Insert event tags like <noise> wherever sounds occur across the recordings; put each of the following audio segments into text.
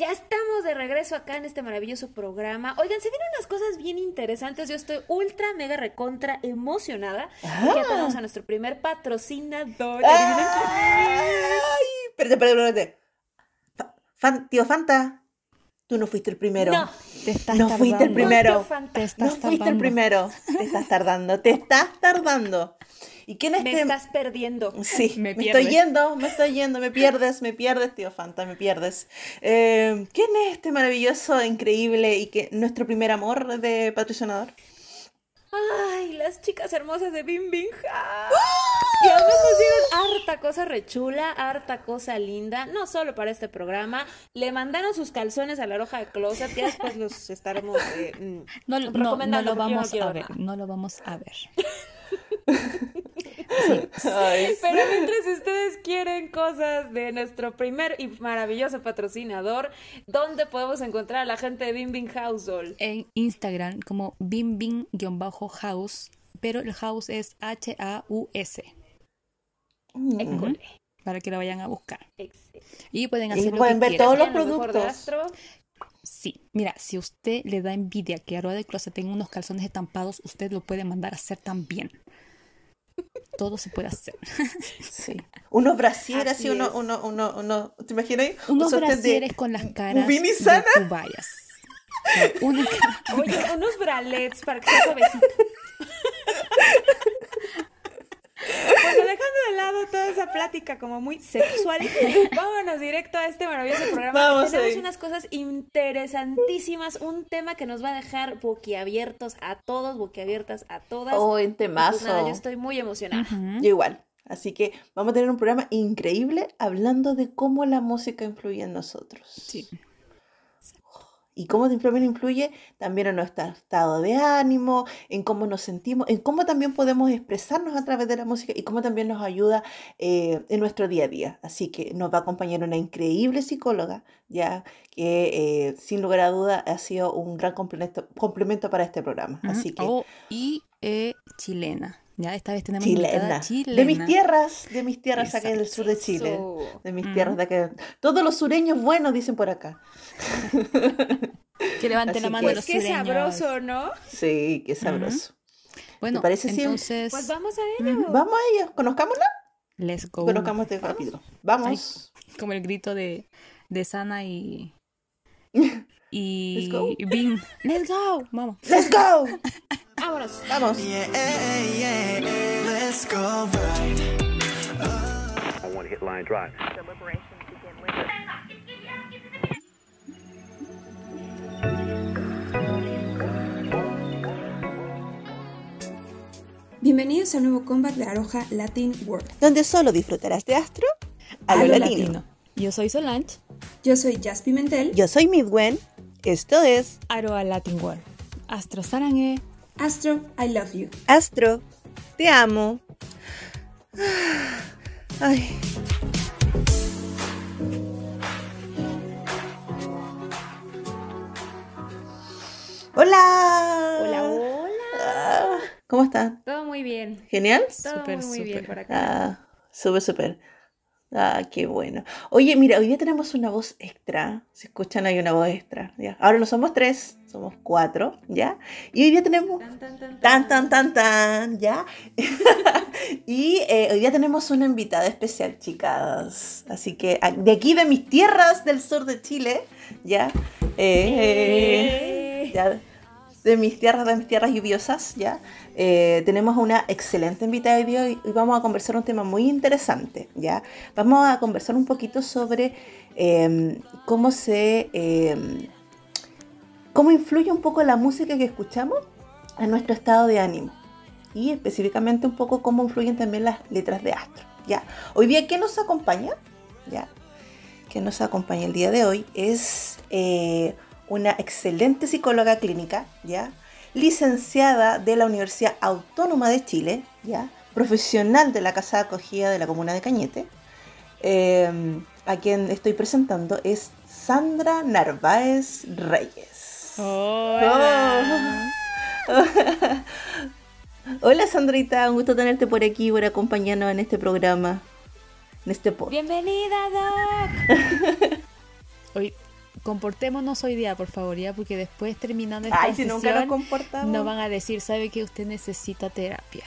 Ya estamos de regreso acá en este maravilloso programa. Oigan, se vienen unas cosas bien interesantes. Yo estoy ultra, mega, recontra emocionada. Porque ya tenemos a nuestro primer patrocinador. ¡Ay! Espérate, espérate, espérate. Tío Fanta, tú no fuiste el primero. No. Te estás No tardando. fuiste el primero. No, tío Fanta. Te No estás fuiste el primero. Te estás tardando, te estás tardando. ¿Y quién es Me este? estás perdiendo. Sí, <laughs> Me me, estoy yendo, me estoy yendo, me pierdes, me pierdes, tío Fanta, me pierdes. Eh, ¿Quién es este maravilloso, increíble y que nuestro primer amor de patrocinador? Ay, las chicas hermosas de Bim Bim House. Y además nos dieron harta cosa rechula, harta cosa linda, no solo para este programa. Le mandaron sus calzones a la roja de closet, ya después los estaremos eh, mm, No, no, no lo vamos a ver. No lo vamos <laughs> a ver. Ay, Pero mientras ustedes quieren cosas de nuestro primer y maravilloso patrocinador, ¿dónde podemos encontrar a la gente de Bim Bim Household? En Instagram como bimbing-house, pero el house es H-A-U-S, Mm. École. para que lo vayan a buscar. Excelente. Y pueden Y hacer lo pueden que ver quieran. todos los lo productos. Sí, mira, si usted le da envidia que Aroa de Closet tenga unos calzones estampados, usted lo puede mandar a hacer también. Todo se puede hacer. <laughs> Sí. Unos brasieres Así así, uno, uno, uno, uno, ¿te imaginas? Unos Un de- brasieres con las caras de. No, una Oye, unos bralets para que sea suavecito. <laughs> Bueno, dejando de lado toda esa plática como muy sexual, <laughs> vámonos directo a este maravilloso programa. Vamos Tenemos unas cosas interesantísimas, un tema que nos va a dejar boquiabiertos a todos, boquiabiertas a todas. Oh, en pues temazo. nada, yo estoy muy emocionada. Ujú. Yo igual. Así que vamos a tener un programa increíble hablando de cómo la música influye en nosotros. Sí. Y cómo también influye también en nuestro estado de ánimo, en cómo nos sentimos, en cómo también podemos expresarnos a través de la música y cómo también nos ayuda eh, en nuestro día a día. Así que nos va a acompañar una increíble psicóloga, ya que eh, sin lugar a duda ha sido un gran complemento, complemento para este programa. Así que Oh, y eh, chilena. Ya esta vez tenemos invitada chilena, de mis chilena. tierras, de mis tierras acá en el Exacto. sur de Chile. De mis tierras de acá. Todos los sureños buenos dicen por acá. Que levante Así la mano que- los Qué sureños. sabroso, ¿no? Sí, qué sabroso. Bueno, parece si- entonces, Pues vamos a ello. Vamos a ello, conozcámosla. let's go. Conozcamos este capítulo. Vamos. Como el grito de, de Sana y... <laughs> Y... Let's go. y Bing. Let's go. Vamos. Let's go. <laughs> Vámonos. Vamos. Yeah, yeah, yeah, let's go right. on one hit line drive. Bienvenidos al nuevo combat de Aroja Latin World. Donde solo disfrutarás de astro a lo latino. Yo soy Solange. Yo soy Jazz Pimentel, Yo soy Midwen. Esto es Aroa Latin World. Astro Sarangue. Astro, I love you. Astro. Te amo. Ay. Hola. Hola, hola. Ah, ¿Cómo están? Todo muy bien. ¿Genial? Todo Súper, muy, muy bien súper. por acá. Ah, súper, súper. Ah, qué bueno. Oye, mira, hoy día tenemos una voz extra. Si escuchan, hay una voz extra. ¿ya? Ahora no somos tres, somos cuatro, ¿ya? Y hoy día tenemos Tan, tan, tan, tan, tan, tan, tan, ¿ya? <laughs> y eh, hoy día tenemos una invitada especial, chicas. Así que a- de aquí, de mis tierras del sur de Chile, ¿ya? Eh, Eh. ya de mis tierras, de mis tierras lluviosas, ¿ya? Eh, tenemos una excelente invitada hoy y vamos a conversar un tema muy interesante, ¿ya? Vamos a conversar un poquito sobre eh, cómo se... eh, cómo influye un poco la música que escuchamos en nuestro estado de ánimo y específicamente un poco cómo influyen también las letras de Astro, ¿ya? Hoy día, ¿qué nos acompaña? ¿Ya? que nos acompaña el día de hoy es eh, una excelente psicóloga clínica, ¿ya? licenciada de la Universidad Autónoma de Chile, ¿ya? profesional de la Casa de Acogida de la Comuna de Cañete. Eh, a quien estoy presentando es Sandra Narváez Reyes. Hola. <laughs> Hola Sandrita, un gusto tenerte por aquí, por acompañarnos en este programa, en este podcast. Bienvenida, Doc. <laughs> Hoy comportémonos hoy día, por favor, ya, porque después terminando esta Ay, si nunca nos sesión, comportamos. no van a decir, sabe que usted necesita terapia.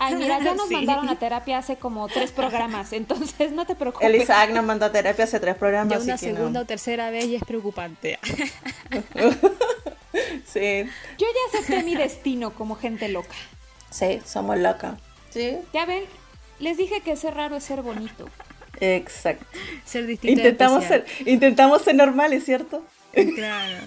Ay, mira, ya nos <laughs> Sí. mandaron a terapia hace como tres programas, entonces no te preocupes. El Isaac nos mandó a terapia hace tres programas. Ya una así que no. segunda o tercera vez y es preocupante. <laughs> Sí, Yo ya acepté mi destino como gente loca. sí, somos locas. Sí, Ya ven, les dije que ser raro es ser bonito. Exacto. Ser distinto. Intentamos ser, intentamos ser normales, ¿cierto? Claro.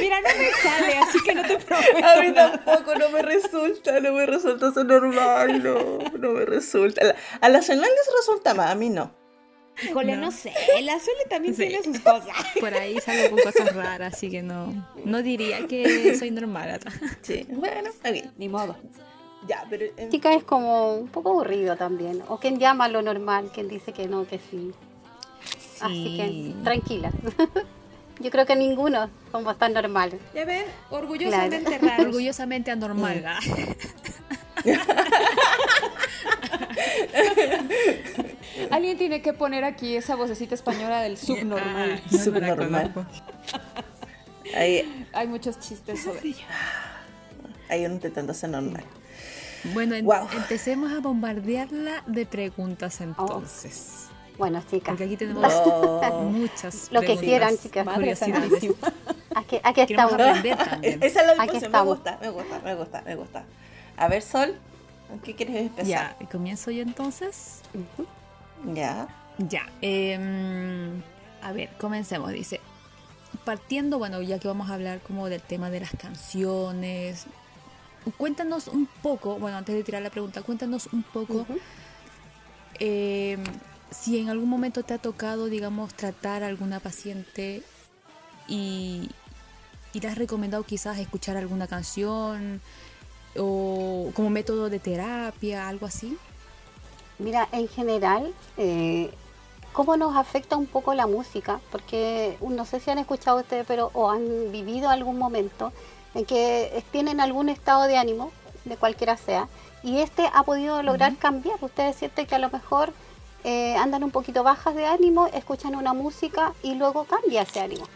Mira, no me sale, así que no te prometo. <laughs> A mí tampoco, no me resulta, no me resulta ser normal, no, no me resulta. A la- A la les resulta más, a mí no. Híjole, No. no, sé, la Sole también Sí. tiene sus cosas. <laughs> Por ahí salgo con cosas raras, así que no, no diría que soy normal. Sí, bueno, ok. Ni modo. Ya, pero... en- Chica es como un poco aburrido también. O quien llama lo normal, quien dice que no, que sí. Así que tranquila. <laughs> Yo creo que ninguno somos tan normales. Ya ven, orgullosamente raros. Orgullosamente anormal. ¿ah? <laughs> Alguien tiene que poner aquí esa vocecita española del subnormal. Ah, no, no Subnormal. conozco. Ahí, Hay muchos chistes sobre ello. ahí uno intentando ser normal. Bueno, en- Guau. empecemos a bombardearla de preguntas entonces. Bueno, chicas, Porque aquí tenemos Oh. muchas Lo que quieran, chicas. Madre curiosidades. santísima. <laughs> aquí, aquí estamos. Esa es la Aquí me gusta, me gusta, me gusta, me gusta. A ver, Sol, ¿con qué quieres empezar? Ya, comienzo yo entonces. Ya. Ya, em, a ver, comencemos. Dice, partiendo, bueno, ya que vamos a hablar como del tema de las canciones, cuéntanos un poco, bueno, antes de tirar la pregunta, cuéntanos un poco em, si en algún momento te ha tocado, digamos, tratar a alguna paciente y, y le has recomendado quizás escuchar alguna canción o como método de terapia, algo así. Mira, en general, eh, ¿cómo nos afecta un poco la música? Porque no sé si han escuchado ustedes, pero o han vivido algún momento en que tienen algún estado de ánimo, de cualquiera sea, y este ha podido lograr cambiar. Ustedes sienten que a lo mejor eh, andan un poquito bajas de ánimo, escuchan una música y luego cambia ese ánimo.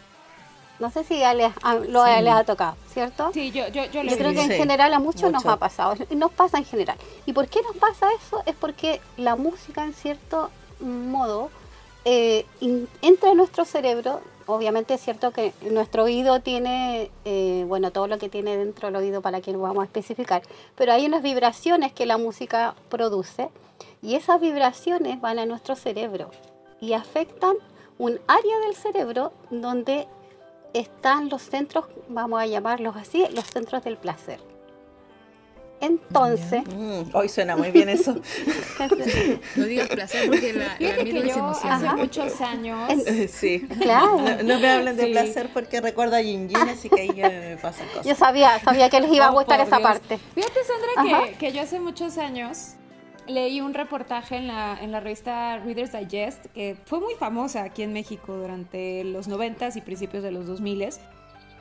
No sé si ya les, ha- lo, Sí. les ha tocado, ¿cierto? Sí, yo, yo, yo lo Yo creo que en Sí, general a muchos nos ha pasado, nos pasa en general. ¿Y por qué nos pasa eso? Es porque la música en cierto modo eh, in- entra en nuestro cerebro. Obviamente es cierto que nuestro oído tiene, eh, bueno, todo lo que tiene dentro del oído para que lo vamos a especificar, pero hay unas vibraciones que la música produce y esas vibraciones van a nuestro cerebro y afectan un área del cerebro donde están los centros, vamos a llamarlos así, los centros del placer. Entonces, Mm, hoy suena muy bien eso. <laughs> No digas placer porque la, la que yo emociona. hace muchos años... <laughs> sí. claro, No, no me hablen de Sí. placer porque recuerdo a Yin Yin, así que ahí ya me pasan cosas. yo sabía, sabía que les iba a Oh, gustar esa Dios. parte. Fíjate, Sandra, que, que yo hace muchos años leí un reportaje en la, en la revista Reader's Digest, que fue muy famosa aquí en México durante los 90s y principios de los 2000s.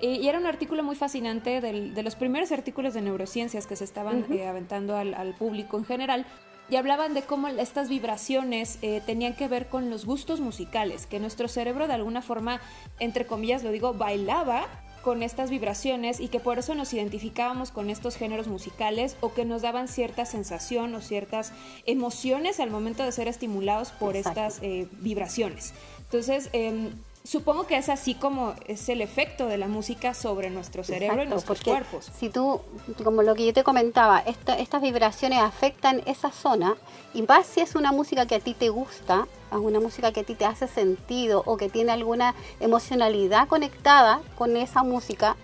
Eh, y era un artículo muy fascinante del- de los primeros artículos de neurociencias que se estaban eh, aventando al, al público en general. Y hablaban de cómo estas vibraciones eh, tenían que ver con los gustos musicales, que nuestro cerebro de alguna forma, entre comillas lo digo, bailaba con estas vibraciones y que por eso nos identificábamos con estos géneros musicales o que nos daban cierta sensación o ciertas emociones al momento de ser estimulados por Exacto. estas eh, vibraciones. Entonces, em, supongo que es así como es el efecto de la música sobre nuestro cerebro y Exacto, nuestros porque cuerpos. Si tú, como lo que yo te comentaba, esta- estas vibraciones afectan esa zona y más si es una música que a ti te gusta, es una música que a ti te hace sentido o que tiene alguna emocionalidad conectada con esa música,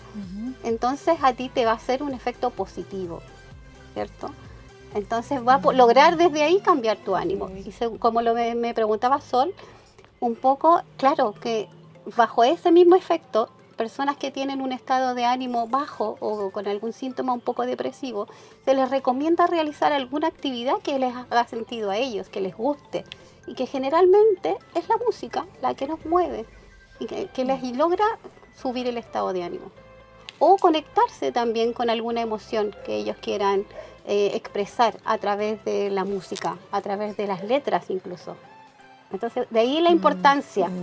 entonces a ti te va a hacer un efecto positivo, ¿cierto? Entonces va a lograr desde ahí cambiar tu ánimo. Y como lo me, me preguntaba Sol, un poco, claro, que bajo ese mismo efecto, personas que tienen un estado de ánimo bajo o con algún síntoma un poco depresivo, se les recomienda realizar alguna actividad que les haga sentido a ellos, que les guste. Y que generalmente es la música la que nos mueve y que, les logra subir el estado de ánimo. O conectarse también con alguna emoción que ellos quieran eh, expresar a través de la música, a través de las letras incluso. Entonces, de ahí la importancia. <laughs>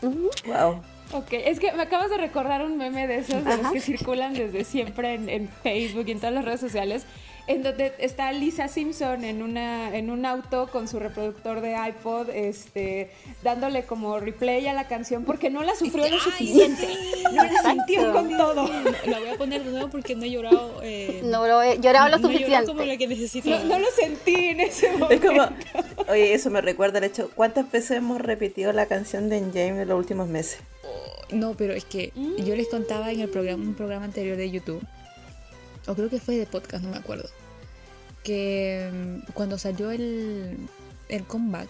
Wow. Ok, es que me acabas de recordar un meme de esos de los que circulan desde siempre en, en Facebook y en todas las redes sociales, en donde está Lisa Simpson en una en un auto con su reproductor de iPod, este, dándole como replay a la canción porque no la sufrió lo suficiente, no la sintió con todo. La voy a poner de nuevo porque no he llorado. eh, No lo he llorado lo no he llorado como la que necesito. No, no lo sentí en ese Es momento. como, oye, eso me recuerda el hecho, ¿cuántas veces hemos repetido la canción de James en los últimos meses? No, pero es que yo les contaba en el programa, un programa anterior de YouTube, o creo que fue de podcast, no me acuerdo, que mm, cuando salió el, el comeback,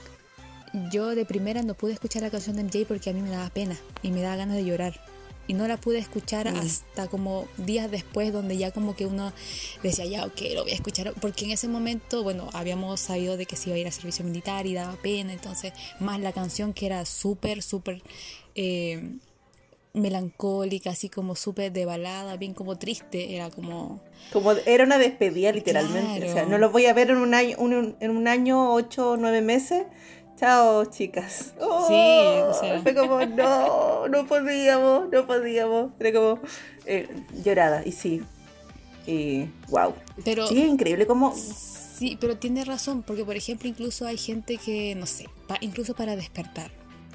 yo de primera no pude escuchar la canción de MJ porque a mí me daba pena y me daba ganas de llorar. Y no la pude escuchar hasta como días después, donde ya como que uno decía, ya, ok, lo voy a escuchar. Porque en ese momento, bueno, habíamos sabido de que se iba a ir a servicio militar y daba pena. Entonces, más la canción que era súper, súper eh, melancólica, así como súper de balada, bien como triste. Era como... Como era una despedida literalmente. Claro. O sea, no los voy a ver en un año, un- en un año, ocho nueve meses. Chao, chicas. Oh, Sí, o sea. Fue como, no, no podíamos, no podíamos. Era como eh, llorada. Y sí. Y wow. Pero... Sí, es increíble como. Sí, pero tiene razón, porque por ejemplo incluso hay gente que, no sé, pa- incluso para despertar,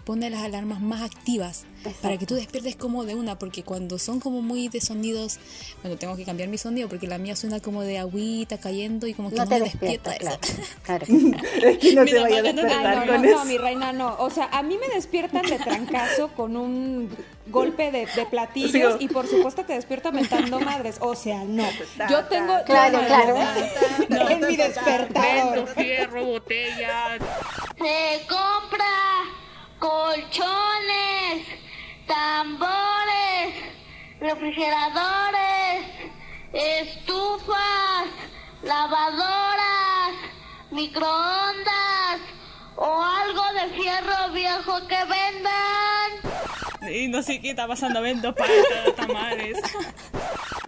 pone las alarmas más activas para que tú despiertes como de una, porque cuando son como muy de sonidos, bueno, tengo que cambiar mi sonido porque la mía suena como de agüita cayendo y como que No no, te me despierta despierta, eso. claro. claro. <laughs> <laughs> Es que no te vaya a despertar no, con no, eso. no, mi reina, no. O sea, a mí me despiertan de trancazo con un golpe de, de platillos Sí, y por supuesto te despierta mentando madres. O sea, no. Yo tengo... Claro, no, claro. no, no, es mi despertador. fierro, botella. Se compra colchones, tambores, refrigeradores, estufas, lavadoras, microondas o algo de fierro viejo que vendan. Y no sé qué está pasando, vendo patas, tamales.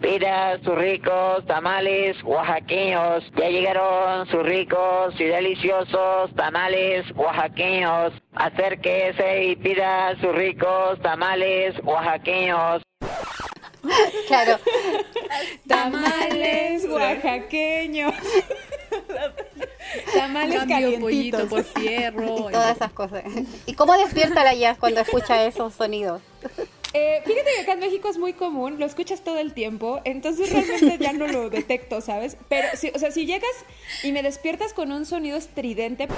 Mira sus ricos tamales oaxaqueños. Ya llegaron sus ricos y deliciosos tamales oaxaqueños. Acérquese y pida sus ricos tamales oaxaqueños. Claro. <laughs> Tamales oaxaqueños. Tamales Cambio pollito calientitos. por fierro. <laughs> Y todas esas cosas. ¿Y cómo despierta la Jazz cuando escucha esos sonidos? Eh, fíjate que acá en México es muy común, lo escuchas todo el tiempo, entonces realmente ya no lo detecto, ¿sabes? Pero, si, o sea, si llegas y me despiertas con un sonido estridente...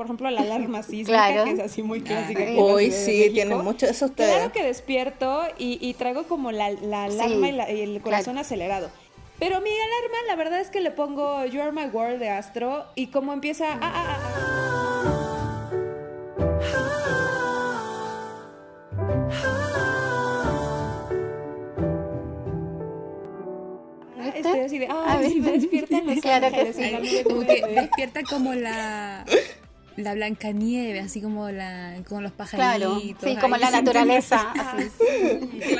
Por ejemplo, la alarma <laughs> sísmica, Claro. que es así muy clásica. aquí en Hoy sí, tienen mucho eso ustedes. Claro que despierto y, y traigo como la, la alarma Sí, y, la- y el corazón acelerado. Pero mi alarma, la verdad es que le pongo You Are My World de Astro y como empieza... ah, ah, ah, ah, estoy así de, A ay, ver. sí me despiertan los <laughs> Claro que ángeles sí. en Como que verde". despierta como la la Blancanieve, así como la con los Claro. pajaritos. Sí, como ahí, la naturaleza. <laughs>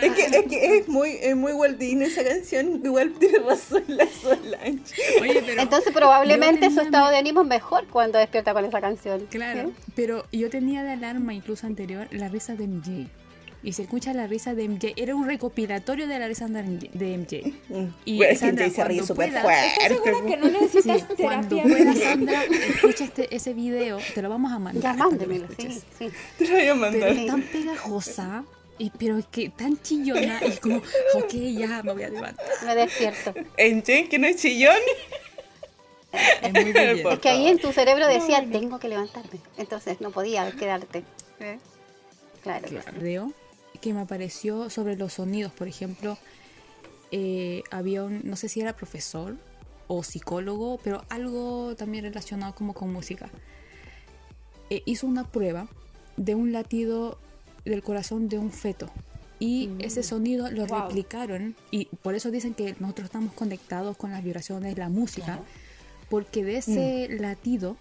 Es que, es que es muy, es muy Walt Disney esa canción. Igual tiene razón la Solange. Oye, pero Entonces probablemente su estado de ánimo es mejor cuando despierta con esa canción. Claro, ¿Sí? pero yo tenía de alarma incluso anterior la risa de MJ. Y se escucha la risa de MJ. Era un recopilatorio de la risa de MJ. Y Bueno, es que Sandra, Jay se ríe cuando súper fuerte. ¿Estás segura que no Sí, necesitas cuando terapia? puedas, Sandra, escucha este, ese video. Te lo vamos a mandar. Ya mándemelo, sí. Te lo voy a Pero mandar. es tan pegajosa. Y, pero es que tan chillona. Y como, ok, ya me voy a levantar. Me despierto. En Jane, que no es chillón. Es muy bien. Es que ahí en tu cerebro decía, tengo que levantarme. Entonces no podía quedarte. ¿Eh? Claro. que sí. video que me apareció sobre los sonidos, por ejemplo, eh, había un, no sé si era profesor o psicólogo, pero algo también relacionado como con música. Eh, hizo una prueba de un latido del corazón de un feto. Y ese sonido lo Wow. replicaron y por eso dicen que nosotros estamos conectados con las vibraciones, la música, porque de ese latido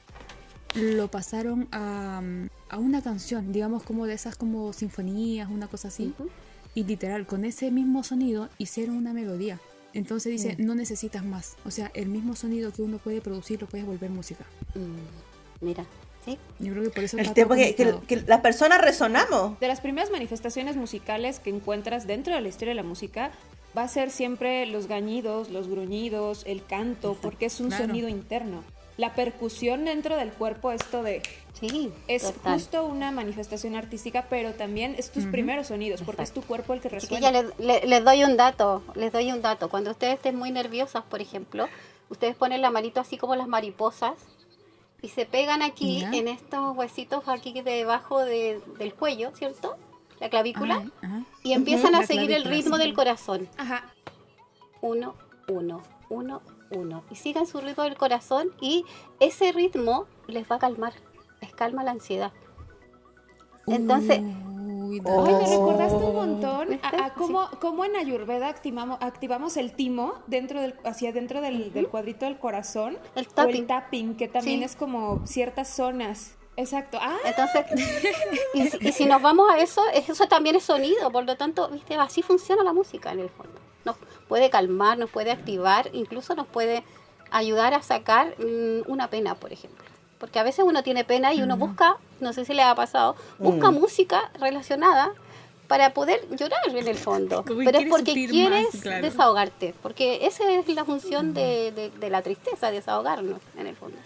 lo pasaron a, a una canción, digamos como de esas como sinfonías, una cosa así, y literal, con ese mismo sonido hicieron una melodía. Entonces dice, Mm. no necesitas más. O sea, el mismo sonido que uno puede producir lo puedes volver música. Mm, Mira, sí. Yo creo que por eso El tiempo que, que- que las personas resonamos. De las primeras manifestaciones musicales que encuentras dentro de la historia de la música va a ser siempre los gañidos, los gruñidos, el canto, porque es un Claro. sonido interno. La percusión dentro del cuerpo, esto de... Sí, Es total. justo una manifestación artística, pero también es tus primeros sonidos, porque es tu cuerpo el que resuena. Chiquillas, les, le- les doy un dato, les doy un dato. Cuando ustedes estén muy nerviosas, por ejemplo, ustedes ponen la manito así como las mariposas y se pegan aquí Ya. en estos huesitos aquí debajo de- del cuello, ¿cierto? La clavícula. Ajá, ajá. Y empiezan a seguir el ritmo sí. del corazón. Ajá. Uno, uno, uno, uno. Y sigan su ritmo del corazón y ese ritmo les va a calmar, les calma la ansiedad. Entonces, Uy, Oh. Ay, me recordaste un montón ¿Viste? a, a cómo, cómo en Ayurveda activamos, activamos el timo dentro del, hacia dentro del, del cuadrito del corazón. El O tapping. el tapping, que también Sí. es como ciertas zonas. Exacto. Ah, Entonces, y, si- y si nos vamos a eso, es- eso también es sonido, por lo tanto, viste, así funciona la música en el fondo. Nos puede calmar, nos puede activar, incluso nos puede ayudar a sacar mm, una pena, por ejemplo. Porque a veces uno tiene pena y uno busca, no sé si le ha pasado, busca música relacionada para poder llorar en el fondo. <laughs> Como Pero es porque quieres más, claro. desahogarte, porque esa es la función de, de- de la tristeza, desahogarnos en el fondo,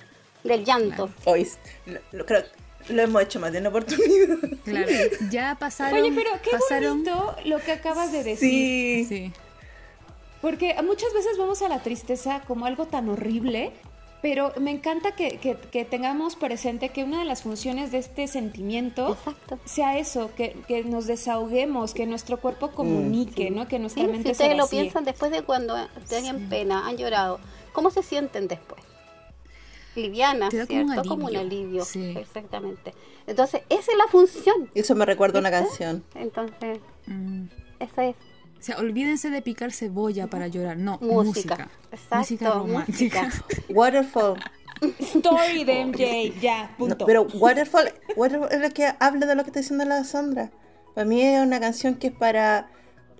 del llanto. Hoy lo, lo- creo lo hemos hecho más de una oportunidad. Claro. <laughs> Ya pasaron. oye, pero qué pasaron, bonito lo que acabas de decir. Sí. Sí. Porque muchas veces vemos a la tristeza como algo tan horrible, pero me encanta que, que- que tengamos presente que una de las funciones de este sentimiento Exacto. sea eso, que, que nos desahoguemos, que nuestro cuerpo comunique, ¿no? Que Sí, nuestra si mente ustedes se lo piensan después de cuando tienen pena, han llorado, ¿cómo se sienten después? Livianas, Te da como un ¿cierto? Como un alivio, alivio, sí. exactamente. Entonces, esa es la función. Eso me recuerda a una canción. Entonces, Mm. esa es O sea, olvídense de picar cebolla para llorar. No, música. música. Exacto, música romántica. música. Waterfall. Story de MJ, ya, No, punto. pero Waterfall, Waterfall es lo que habla de lo que está diciendo la Sandra. Para mí es una canción que es para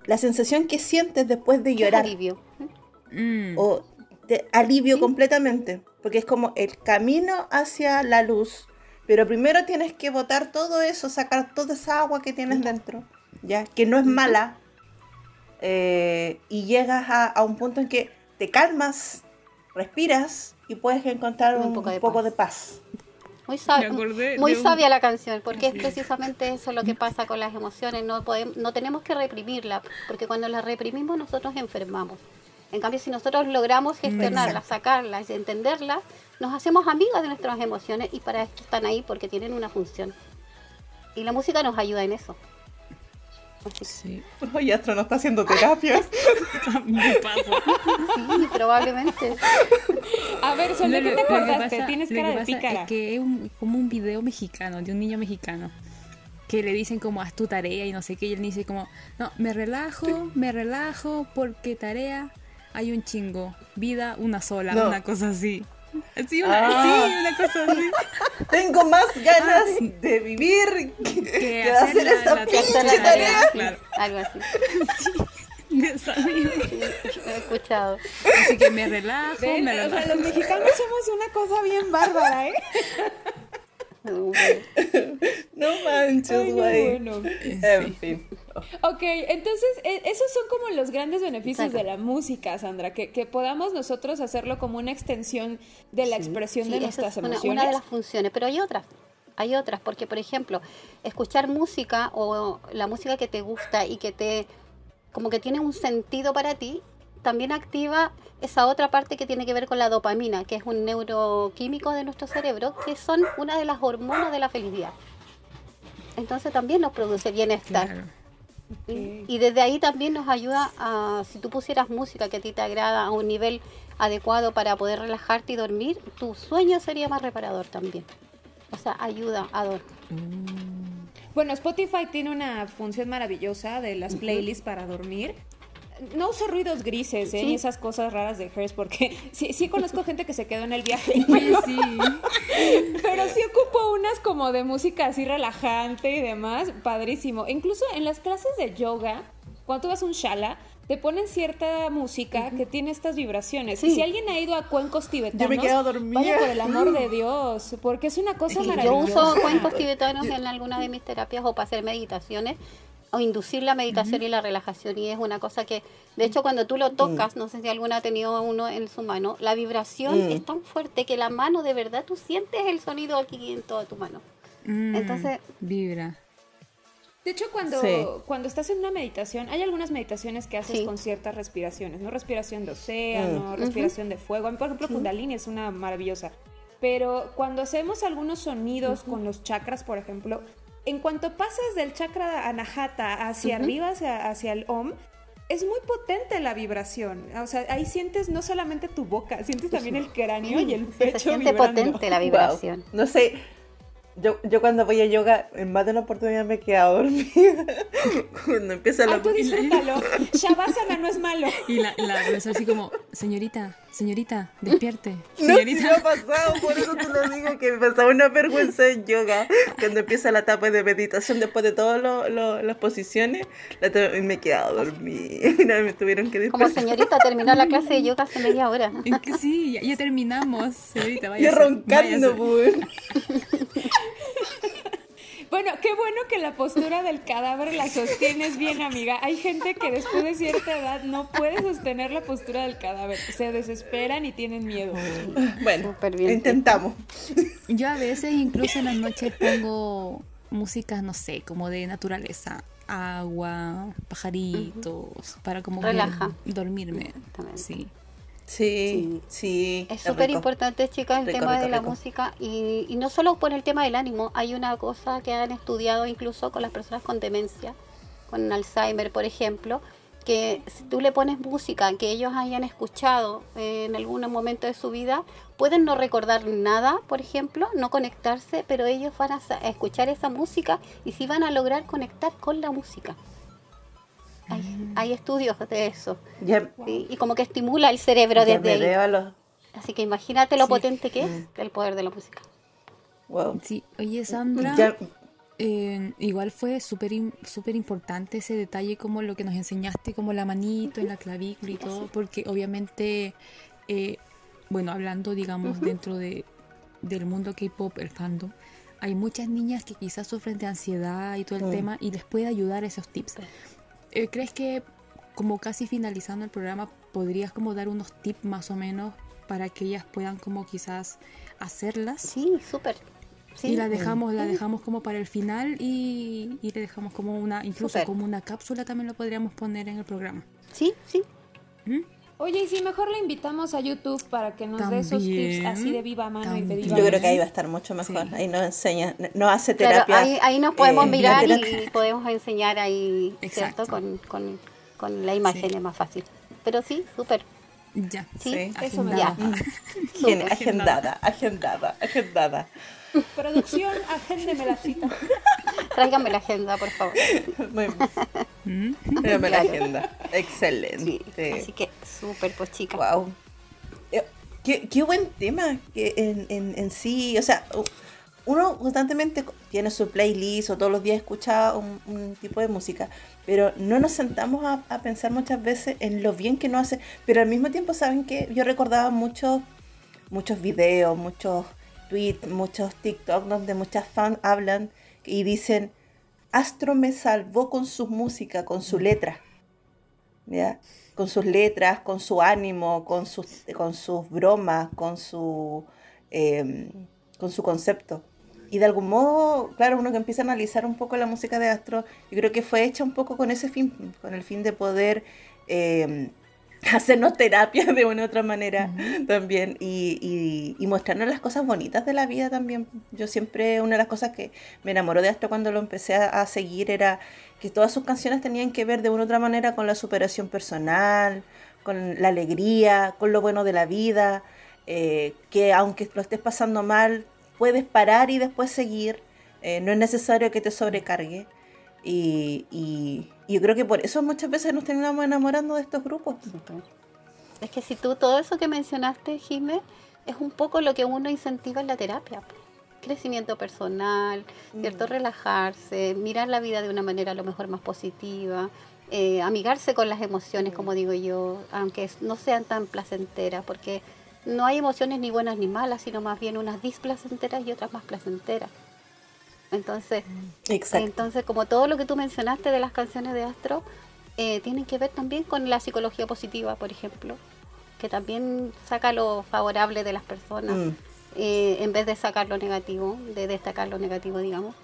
la sensación que sientes después de llorar. Alivio. Mm. o de alivio completamente, porque es como el camino hacia la luz, pero primero tienes que botar todo eso, sacar toda esa agua que tienes dentro, ya que no es mala, eh, y llegas a, a un punto en que te calmas, respiras y puedes encontrar un, Un poco de poco paz. de paz. Muy, sab- muy de un- sabia la canción, porque es precisamente eso lo que pasa con las emociones. No, podemos, no tenemos que reprimirla, porque cuando las reprimimos nosotros enfermamos. En cambio, si nosotros logramos gestionarlas, sacarlas y entenderlas, nos hacemos amigas de nuestras emociones y para esto están ahí porque tienen una función. Y la música nos ayuda en eso. Que Sí. Oye, Astro no está haciendo terapia. <laughs> Me paso. sí, probablemente. A ver, Sol, ¿de Lo- qué lo te que acordaste? pasa- Tienes lo que cara de pasa pícara. Es que es un- como un video mexicano, de un niño mexicano, que le dicen como haz tu tarea y no sé qué, y él dice como, no, me relajo, me relajo, porque tarea hay un chingo, vida una sola, No. una cosa así. Sí, una, Ah. sí, una cosa así. <laughs> Tengo más ganas Ah, de vivir que, Que de hacer hacer la- esta la- pinche la tarea. tarea, Claro. algo así. Sí, lo he escuchado. Así que me relajo, Ven, me o sea, relajo. los mexicanos somos una cosa bien bárbara, ¿eh? <laughs> <laughs> No manches, Ay, no, güey. bueno. En fin. Ok, entonces e- esos son como los grandes beneficios Exacto. de la música, Sandra, que, que podamos nosotros hacerlo como una extensión de la expresión Sí, de nuestras es una, emociones. una de las funciones, pero hay otras. Hay otras, porque por ejemplo, escuchar música o la música que te gusta y que te como que tiene un sentido para ti, también activa esa otra parte que tiene que ver con la dopamina, que es un neuroquímico de nuestro cerebro, que son una de las hormonas de la felicidad. Entonces también nos produce bienestar. Claro. Y y desde ahí también nos ayuda a, si tú pusieras música que a ti te agrada a un nivel adecuado para poder relajarte y dormir, tu sueño sería más reparador también. O sea, ayuda a dormir. Bueno, Spotify tiene una función maravillosa de las playlists para dormir. No uso ruidos grises, ¿eh? Sí. Ni esas cosas raras de Hers, porque <laughs> sí, sí conozco gente que se quedó en el viaje. Oye, sí. <laughs> <laughs> Pero sí ocupo unas como de música así relajante y demás, padrísimo. Incluso en las clases de yoga, cuando tú vas a un shala, te ponen cierta música que tiene estas vibraciones. Sí. Y si alguien ha ido a cuencos tibetanos, Yo me quedo dormida. vaya por el amor de Dios, porque es una cosa Yo maravillosa. uso cuencos tibetanos en algunas de mis terapias o para hacer meditaciones o inducir la meditación y la relajación y es una cosa que de hecho cuando tú lo tocas no sé si alguna ha tenido uno en su mano la vibración Mm. es tan fuerte que la mano de verdad tú sientes el sonido aquí en toda tu mano Mm, Entonces- Vibra. De hecho, cuando, Sí. cuando estás en una meditación, hay algunas meditaciones que haces Sí. con ciertas respiraciones, ¿no? Respiración de océano, respiración de fuego. A mí, por ejemplo, Kundalini es una maravillosa. Pero cuando hacemos algunos sonidos con los chakras, por ejemplo, en cuanto pasas del chakra anahata hacia arriba, hacia, hacia el om, es muy potente la vibración. O sea, ahí sientes no solamente tu boca, sientes también el cráneo y el <laughs> se pecho siente vibrando. potente la <laughs> Wow. vibración No sé, yo, yo cuando voy a yoga, en más de una oportunidad me he quedado dormida. <laughs> cuando empieza la Ay, tú disfrútalo. Shavasana no es malo. Y la, la así como, señorita, señorita, <laughs> despierte. No, sí Señorita. me ha pasado, por eso te lo digo, que me pasaba una vergüenza en yoga, cuando empieza la etapa de meditación, después de todas lo- lo- las posiciones, la me he quedado dormida, <laughs> me tuvieron que como despertar. señorita terminó la clase de yoga hace media hora Es que sí, ya, ya terminamos, señorita, <laughs> Y váyase, roncando, pues. Bueno, qué bueno que la postura del cadáver la sostienes bien, amiga. Hay gente que después de cierta edad no puede sostener la postura del cadáver. Se desesperan y tienen miedo. Bueno, intentamos. Yo a veces incluso en las noches pongo música, no sé, como de naturaleza, agua, pajaritos, para como que Relaja. dormirme. Exactamente. Sí. Sí, sí. Es súper importante, chicas, el Rico, tema rico, de la rico. música y, y no solo por el tema del ánimo, hay una cosa que han estudiado incluso con las personas con demencia, con Alzheimer, por ejemplo, que si tú le pones música que ellos hayan escuchado eh, en algún momento de su vida, pueden no recordar nada, por ejemplo, no conectarse, pero ellos van a escuchar esa música y sí van a lograr conectar con la música. Hay, Mm. hay estudios de eso. Y como que estimula el cerebro desde ahí. los... Así que imagínate lo Sí. potente que Mm. es el poder de la música. Wow. Sí, oye Sandra, Ya, eh, igual fue súper súper importante ese detalle como lo que nos enseñaste, como la manito en la clavícula y todo, porque obviamente, eh, bueno, hablando digamos dentro de, del mundo K-Pop, el fandom, hay muchas niñas que quizás sufren de ansiedad y todo el tema y les puede ayudar esos tips. Eh, ¿Crees que como casi finalizando el programa podrías como dar unos tips más o menos para que ellas puedan como quizás hacerlas? Sí, súper. Sí. Y la dejamos, la dejamos como para el final y, y le dejamos como una, incluso como una cápsula también lo podríamos poner en el programa. Sí, sí. ¿Mm? Oye, y si mejor la invitamos a YouTube para que nos dé esos tips así de viva mano y de viva yo creo que ahí va a estar mucho mejor. Sí. Ahí nos enseña, nos hace Claro, terapia. ahí, ahí nos podemos eh, mirar y <laughs> podemos enseñar ahí, Exacto. ¿cierto? Con, con, con la imagen Sí. es más fácil. Pero sí, súper. Ya. Sí, Sí. Eso me Agendada. da. Bien, súper. agendada, agendada, agendada. Producción, agéndeme la cita. <laughs> Tráigame la agenda, por favor. Muy bien. ¿Mm? Tráeme la agenda. Sí. Excelente. Así que súper, pues chicas. Wow. Eh, Qué, qué buen tema que en, en, en sí, o sea, uno constantemente co- tiene su playlist o todos los días escucha un, un tipo de música, pero no nos sentamos a, a pensar muchas veces en lo bien que nos hace, pero al mismo tiempo, ¿saben que Yo recordaba muchos muchos videos, muchos tweets, muchos TikTok donde muchas fans hablan y dicen, Astro me salvó con su música, con su letra. ¿ya? Con sus letras, con su ánimo, con sus, con sus bromas, con su, eh, con su concepto. Y de algún modo, claro, uno que empieza a analizar un poco la música de Astro, yo creo que fue hecha un poco con ese fin, con el fin de poder eh, <laughs> hacernos terapia de una u otra manera también y, y, y mostrarnos las cosas bonitas de la vida también. Yo siempre, una de las cosas que me enamoró de Astro cuando lo empecé a, a seguir era que todas sus canciones tenían que ver de una u otra manera con la superación personal, con la alegría, con lo bueno de la vida, eh, que aunque lo estés pasando mal, puedes parar y después seguir, eh, no es necesario que te sobrecargue. Y, y- y yo creo que por eso muchas veces nos terminamos enamorando de estos grupos. Es que si tú todo eso que mencionaste, Jimé, es un poco lo que uno incentiva en la terapia. Crecimiento personal, ¿cierto? Relajarse, mirar la vida de una manera a lo mejor más positiva, eh, amigarse con las emociones, como digo yo, aunque no sean tan placenteras, porque no hay emociones ni buenas ni malas, sino más bien unas displacenteras y otras más placenteras. Entonces, Exacto. entonces, como todo lo que tú mencionaste de las canciones de Astro, eh, tienen que ver también con la psicología positiva, por ejemplo, que también saca lo favorable de las personas, Mm. eh, en vez de sacar lo negativo, de destacar lo negativo, digamos.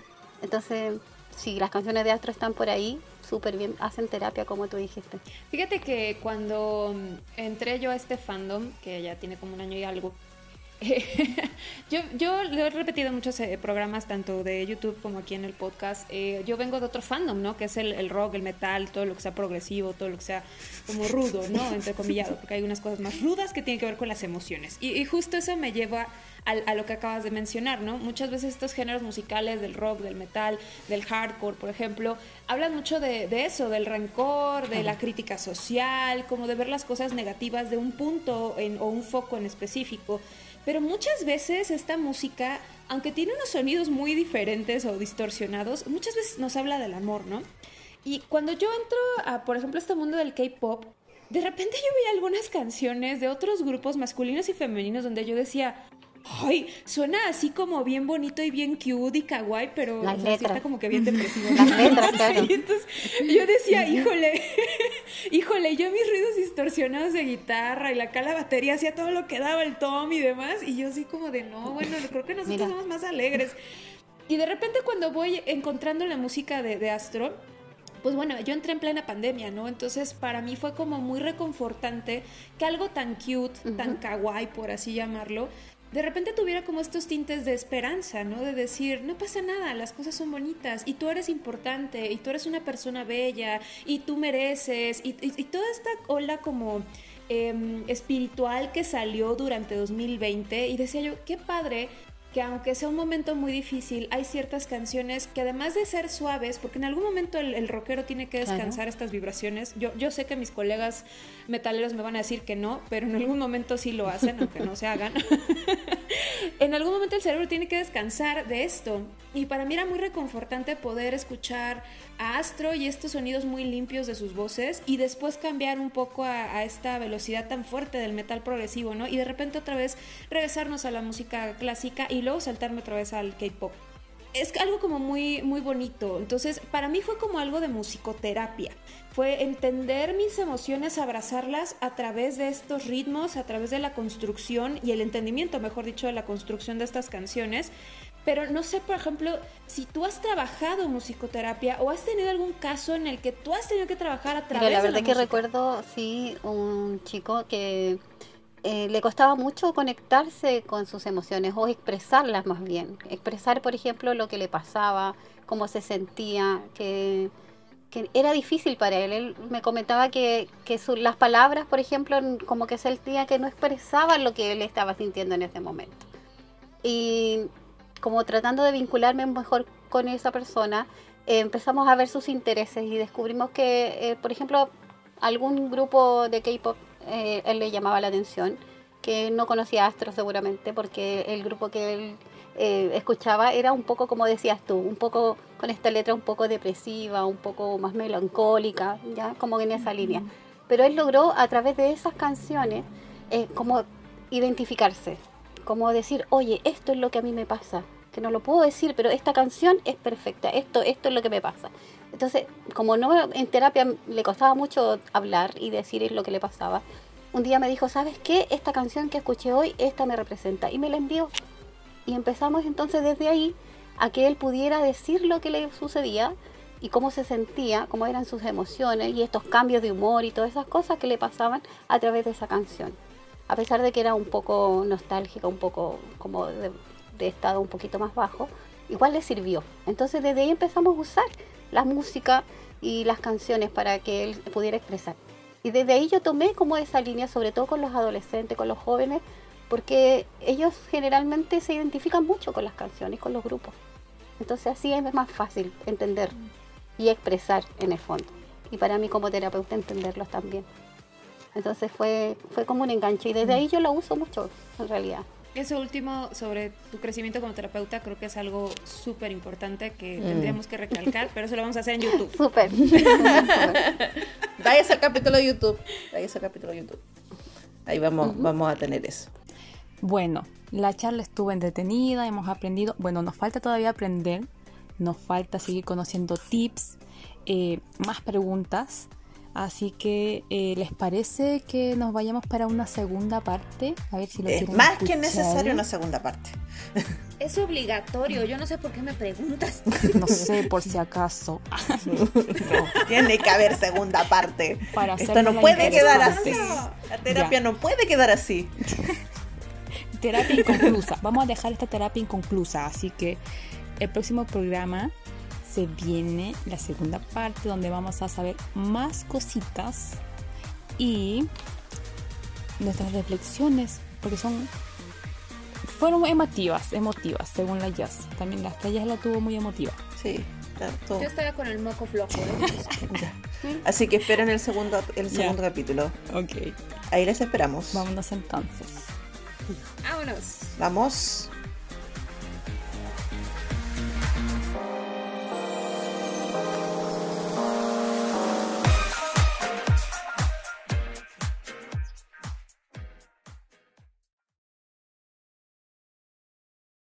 Entonces, si las canciones de Astro están por ahí, súper bien, hacen terapia, como tú dijiste. Fíjate que cuando mm, entré yo a este fandom, que ya tiene como un año y algo, <laughs> yo, yo lo he repetido en muchos eh, programas, tanto de YouTube como aquí en el podcast. eh, yo vengo de otro fandom, ¿no? Que es el, el rock, el metal, todo lo que sea progresivo, todo lo que sea como rudo, ¿no? Entre comillado, porque hay unas cosas más rudas que tienen que ver con las emociones. Y, y justo eso me lleva al- a, lo que acabas de mencionar, ¿no? Muchas veces estos géneros musicales del rock, del metal, del hardcore, por ejemplo, hablan mucho de, de eso, del rencor, de la crítica social, como de ver las cosas negativas de un punto en- o un foco en específico. Pero muchas veces esta música, aunque tiene unos sonidos muy diferentes o distorsionados, muchas veces nos habla del amor, ¿no? Y cuando yo entro a, por ejemplo, este mundo del K-pop, de repente yo veía algunas canciones de otros grupos masculinos y femeninos donde yo decía, ay, suena así como bien bonito y bien cute y kawaii, pero o sea, sí está como que bien <laughs> depresivo. Las letras, <laughs> claro. Sí, entonces yo decía, híjole, híjole, yo mis ruidos distorsionados de guitarra y la acá la batería hacía todo lo que daba el tom y demás, y yo así como de, no, bueno, creo que nosotros Mira. somos más alegres. Y de repente cuando voy encontrando la música de, de Astro, pues bueno, yo entré en plena pandemia, ¿no? Entonces para mí fue como muy reconfortante que algo tan cute, tan kawaii, por así llamarlo, de repente tuviera como estos tintes de esperanza, ¿no? De decir, no pasa nada, las cosas son bonitas y tú eres importante y tú eres una persona bella y tú mereces y, toda esta ola como em, espiritual que salió durante 2020 y decía yo, qué padre que aunque sea un momento muy difícil, hay ciertas canciones que además de ser suaves, porque en algún momento el, el rockero tiene que Claro. descansar estas vibraciones, yo, yo sé que mis colegas metaleros me van a decir que no, pero en algún momento sí lo hacen, aunque no se hagan. <laughs> en algún momento el cerebro tiene que descansar de esto. Y para mí era muy reconfortante poder escuchar a Astro y estos sonidos muy limpios de sus voces y después cambiar un poco a, a esta velocidad tan fuerte del metal progresivo, ¿no? Y de repente otra vez regresarnos a la música clásica y luego saltarme otra vez al K-pop. Es algo como muy, muy bonito. Entonces, para mí fue como algo de musicoterapia. Fue entender mis emociones, abrazarlas a través de estos ritmos, a través de la construcción y el entendimiento, mejor dicho, de la construcción de estas canciones. Pero no sé, por ejemplo, si tú has trabajado musicoterapia o has tenido algún caso en el que tú has tenido que trabajar a través Mira, la de verdad la que música. recuerdo, sí, un chico que eh, le costaba mucho conectarse con sus emociones o expresarlas más bien. Expresar, por ejemplo, lo que le pasaba, cómo se sentía, que, que era difícil para él. Él me comentaba que, que su- las palabras, por ejemplo, como que sentía que no expresaban lo que él estaba sintiendo en ese momento. Y como tratando de vincularme mejor con esa persona, eh, empezamos a ver sus intereses y descubrimos que, eh, por ejemplo, algún grupo de K-pop eh, él le llamaba la atención, que no conocía Astro seguramente, porque el grupo que él eh, escuchaba era un poco, como decías tú, un poco con esta letra un poco depresiva, un poco más melancólica, ya como en esa línea. Pero él logró a través de esas canciones eh, como identificarse, como decir, oye, esto es lo que a mí me pasa, que no lo puedo decir, pero esta canción es perfecta, esto, esto es lo que me pasa. Entonces, como no en terapia le costaba mucho hablar y decir lo que le pasaba, un día me dijo, ¿sabes qué? Esta canción que escuché hoy, esta me representa. Y me la envió. Y empezamos entonces desde ahí a que él pudiera decir lo que le sucedía y cómo se sentía, cómo eran sus emociones y estos cambios de humor y todas esas cosas que le pasaban a través de esa canción. A pesar de que era un poco nostálgica, un poco como de, de estado un poquito más bajo, igual le sirvió. Entonces desde ahí empezamos a usar la música y las canciones para que él pudiera expresar. Y desde ahí yo tomé como esa línea, sobre todo con los adolescentes, con los jóvenes, porque ellos generalmente se identifican mucho con las canciones, con los grupos. Entonces así es más fácil entender. y expresar en el fondo. Y para mí como terapeuta entenderlos también. Entonces fue, fue como un enganche y desde ahí yo lo uso mucho en realidad. Eso último sobre tu crecimiento como terapeuta creo que es algo súper importante que Mm. tendríamos que recalcar, pero eso lo vamos a hacer en YouTube. Súper. Vaya ese capítulo de YouTube. Vaya ese capítulo de YouTube. Ahí vamos, vamos a tener eso. Bueno, la charla estuvo entretenida, hemos aprendido, bueno, nos falta todavía aprender, nos falta seguir conociendo tips, eh, más preguntas, así que eh, ¿les parece que nos vayamos para una segunda parte? A ver si lo Es más que necesario una segunda parte. <laughs> Es obligatorio, yo no sé por qué me preguntas. No sé, por si acaso. <laughs> No, tiene que haber segunda parte. Para Esto no puede quedar así. La terapia Ya. no puede quedar así. <laughs> Terapia inconclusa. Vamos a dejar esta terapia inconclusa, así que el próximo programa se viene la segunda parte donde vamos a saber más cositas y nuestras reflexiones, porque son fueron emotivas, emotivas, según la Jazz. También la Jazz la tuvo muy emotiva. Sí, tanto. Yo estaba con el moco flojo. ¿eh? <laughs> Así que esperen el segundo, el Ya. segundo capítulo. Ok. Ahí les esperamos. Vámonos entonces. Vámonos. Vamos.